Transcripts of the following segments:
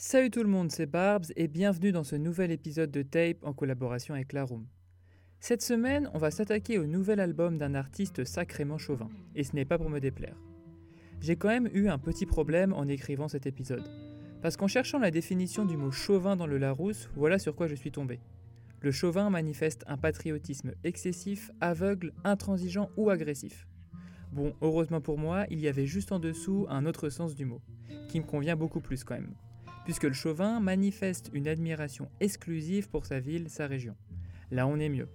Salut tout le monde, c'est Barbs et bienvenue dans ce nouvel épisode de Tape en collaboration avec La. Cette semaine, on va s'attaquer au nouvel album d'un artiste sacrément chauvin, et ce n'est pas pour me déplaire. J'ai quand même eu un petit problème en écrivant cet épisode, parce qu'en cherchant la définition du mot chauvin dans le Larousse, voilà sur quoi je suis tombé. Le chauvin manifeste un patriotisme excessif, aveugle, intransigeant ou agressif. Bon, heureusement pour moi, il y avait juste en dessous un autre sens du mot, qui me convient beaucoup plus quand même puisque le chauvin manifeste une admiration exclusive pour sa ville, sa région. Là, on est mieux.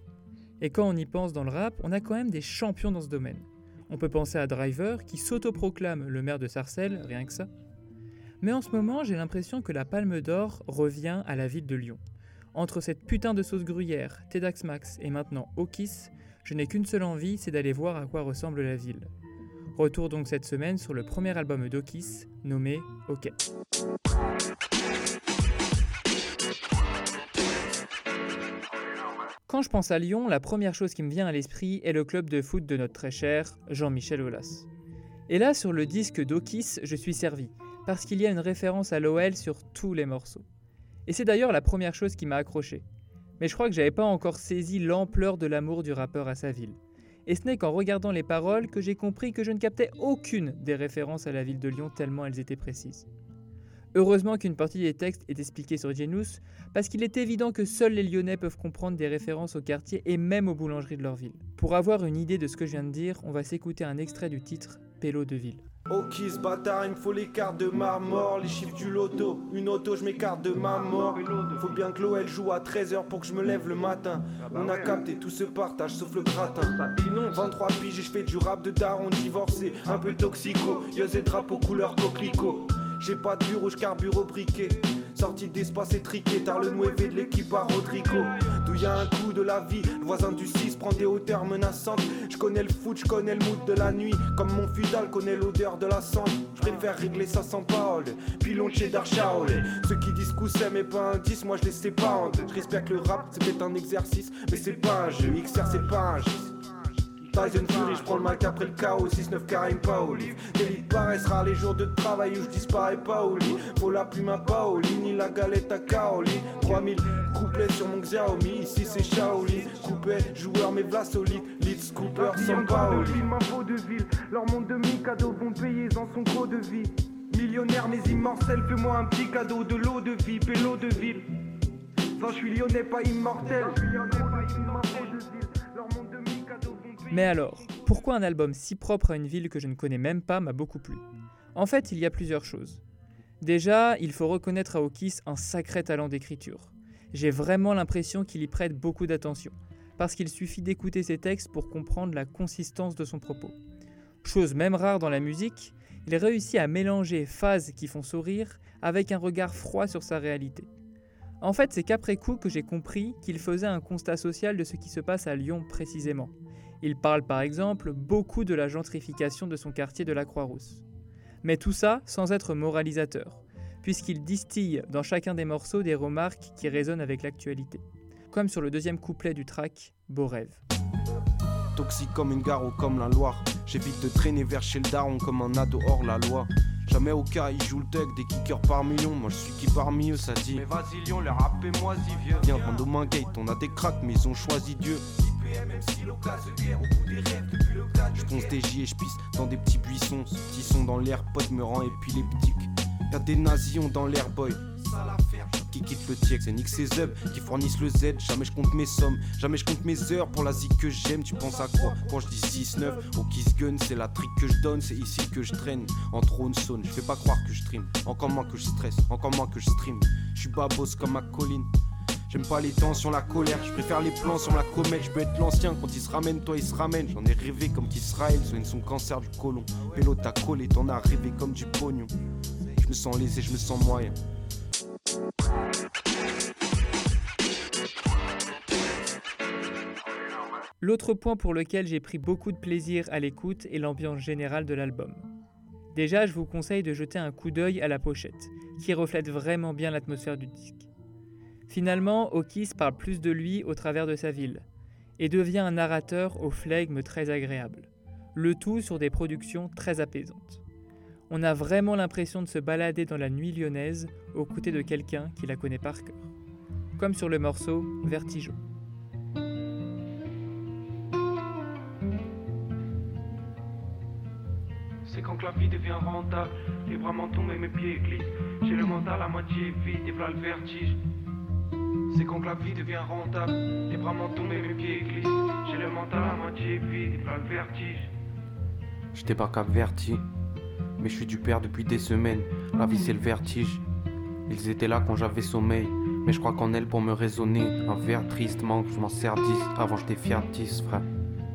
Et quand on y pense dans le rap, on a quand même des champions dans ce domaine. On peut penser à Driver, qui s'autoproclame le maire de Sarcelles, rien que ça. Mais en ce moment, j'ai l'impression que la palme d'or revient à la ville de Lyon. Entre cette putain de sauce gruyère, Tedax Max et maintenant Okis, je n'ai qu'une seule envie, c'est d'aller voir à quoi ressemble la ville. Retour donc cette semaine sur le premier album d'Okis, nommé OK. Quand je pense à Lyon, la première chose qui me vient à l'esprit est le club de foot de notre très cher Jean-Michel Aulas. Et là, sur le disque d'Okis, je suis servi, parce qu'il y a une référence à l'OL sur tous les morceaux. Et c'est d'ailleurs la première chose qui m'a accroché. Mais je crois que j'avais pas encore saisi l'ampleur de l'amour du rappeur à sa ville. Et ce n'est qu'en regardant les paroles que j'ai compris que je ne captais aucune des références à la ville de Lyon tellement elles étaient précises. Heureusement qu'une partie des textes est expliquée sur Genius, parce qu'il est évident que seuls les Lyonnais peuvent comprendre des références au quartier et même aux boulangeries de leur ville. Pour avoir une idée de ce que je viens de dire, on va s'écouter un extrait du titre Pélo de ville. Ok, ce bâtard, il me faut les cartes de ma mort, les chiffres du loto. Une auto, je m'écarte de ma mort. Faut bien que elle joue à 13h pour que je me lève le matin. On a capté tout ce partage sauf le gratin. 23 piges et je fais du rap de daron divorcé, un peu toxico. Y'a des drapeaux couleur coquelicot. J'ai pas de bureau, je carbure au briquet. Sorti d'espace étriqué, tard le nouévé de l'équipe à Rodrigo. D'où y a un coup de la vie, le voisin du 6 prend des hauteurs menaçantes. Je connais le foot, je connais le mood de la nuit. Comme mon fidal connaît l'odeur de la cendre. Je préfère régler ça sans parole. Pilon cheddar Shaolin. Ceux qui disent c'est mais pas un 10, moi je les sépare. Je respecte le rap, c'est peut-être un exercice, mais c'est pas un jeu. XR c'est pas un jeu. Tyson Fury, je prends le Mac après le chaos, 6-9 Karim Paoli. L'élite paraissent rares les jours de travail où je disparais pas au lit. Faut la plume à Paoli, ni la galette à Kaoli. 3000 couplets sur mon Xiaomi, ici c'est Shaolin. Coupé, joueur mais v'la solide, lead scooper sans Paoli. ma peau de ville, leur monde de mi-cadeaux vont payer dans son gros de vie. Millionnaire mais immortel, fais-moi un petit cadeau de l'eau de vie, pélo de ville. Non, je suis lyonnais, pas immortel. Mais alors, pourquoi un album si propre à une ville que je ne connais même pas m'a beaucoup plu? En fait, il y a plusieurs choses. Déjà, il faut reconnaître à Okis un sacré talent d'écriture. J'ai vraiment l'impression qu'il y prête beaucoup d'attention, parce qu'il suffit d'écouter ses textes pour comprendre la consistance de son propos. Chose même rare dans la musique, il réussit à mélanger phases qui font sourire avec un regard froid sur sa réalité. En fait, c'est qu'après coup que j'ai compris qu'il faisait un constat social de ce qui se passe à Lyon précisément, il parle par exemple beaucoup de la gentrification de son quartier de la Croix-Rousse. Mais tout ça sans être moralisateur, puisqu'il distille dans chacun des morceaux des remarques qui résonnent avec l'actualité. Comme sur le deuxième couplet du track Beau rêve. Toxique comme une gare ou comme la Loire. J'évite de traîner vers chez le daron comme un ado hors la loi. Jamais au cas, ils jouent le tug, des kickers par million. Moi je suis qui parmi eux, ça dit. Mais vas-y, Lyon, le rap moi si vieux. Viens, gate, on a des cracks, mais ils ont choisi Dieu. Je ponce des J et je pisse dans des petits buissons. Ce petit son dans l'air, pote me rend épileptique. Y'a des nazions dans l'air, boy. Qui quitte le TX, c'est nique ses œuvres qui fournissent le Z. Jamais je compte mes sommes, jamais je compte mes heures pour la zik que j'aime. Tu penses à quoi Quand je dis 6-9 au Kiss Gun, c'est la trick que je donne, c'est ici que je traîne. En trône sonne, je fais pas croire que je stream. Encore moins que je stresse, encore moins que je stream. Je suis babos comme ma colline. J'aime pas les tensions, la colère, je préfère les plans sur la comète. Je peux être l'ancien, quand il se ramène, toi il se ramène. J'en ai rêvé comme qu'Israël soigne son cancer du côlon. Pélo t'as collé, t'en as rêvé comme du pognon. Je me sens lésé, je me sens moyen. L'autre point pour lequel j'ai pris beaucoup de plaisir à l'écoute est l'ambiance générale de l'album. Déjà, je vous conseille de jeter un coup d'œil à la pochette, qui reflète vraiment bien l'atmosphère du disque. Finalement, Okis parle plus de lui au travers de sa ville, et devient un narrateur au flegme très agréable, le tout sur des productions très apaisantes. On a vraiment l'impression de se balader dans la nuit lyonnaise aux côtés de quelqu'un qui la connaît par cœur. Comme sur le morceau Vertigo. C'est quand que la vie devient rentable, les bras m'en tombent et mes pieds glissent. J'ai le mental à moitié vide et voilà le vertige. C'est quand que la vie devient rentable, les bras tombent et mes pieds glissent. J'ai le mental à moitié vide le vertige. Pas cap vertige, mais je suis du père depuis des semaines. La vie c'est le vertige. Ils étaient là quand j'avais sommeil, mais je crois qu'en elle pour me raisonner. Un verre tristement, je m'en sers 10 avant j'étais fier 10 frère.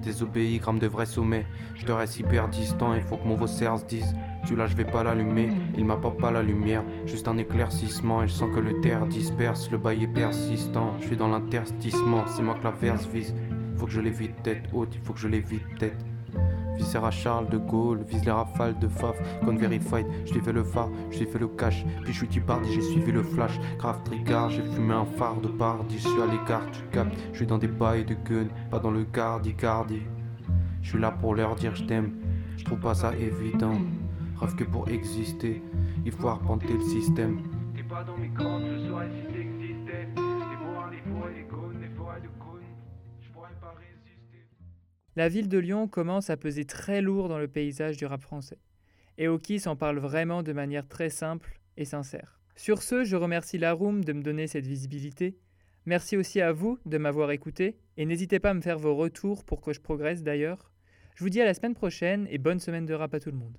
Désobéi, gramme de vrai sommet. Je te reste hyper distant, il faut que mon vaussaire se dise. Celui-là, je vais pas l'allumer, il m'apporte pas la lumière. Juste un éclaircissement, et je sens que le terre disperse. Le bail persistant, je suis dans l'interstissement, c'est moi que la verse vise. Faut que je l'évite tête haute, il faut que je l'évite tête. Viscère à Charles de Gaulle, vise les rafales de Faf, con verified, je fais le phare, je lui fais le cash, puis je suis tipardi, j'ai suivi le flash, grave tricard, j'ai fumé un phare de pardi, je suis à l'écart, tu captes, je suis dans des bails de gun, pas dans le cardi cardi. Je suis là pour leur dire je t'aime, je trouve pas ça évident, rêve que pour exister, il faut arpenter le système. T'es pas dans mes je La ville de Lyon commence à peser très lourd dans le paysage du rap français. Et Oki s'en parle vraiment de manière très simple et sincère. Sur ce, je remercie Laroum de me donner cette visibilité. Merci aussi à vous de m'avoir écouté et n'hésitez pas à me faire vos retours pour que je progresse d'ailleurs. Je vous dis à la semaine prochaine et bonne semaine de rap à tout le monde.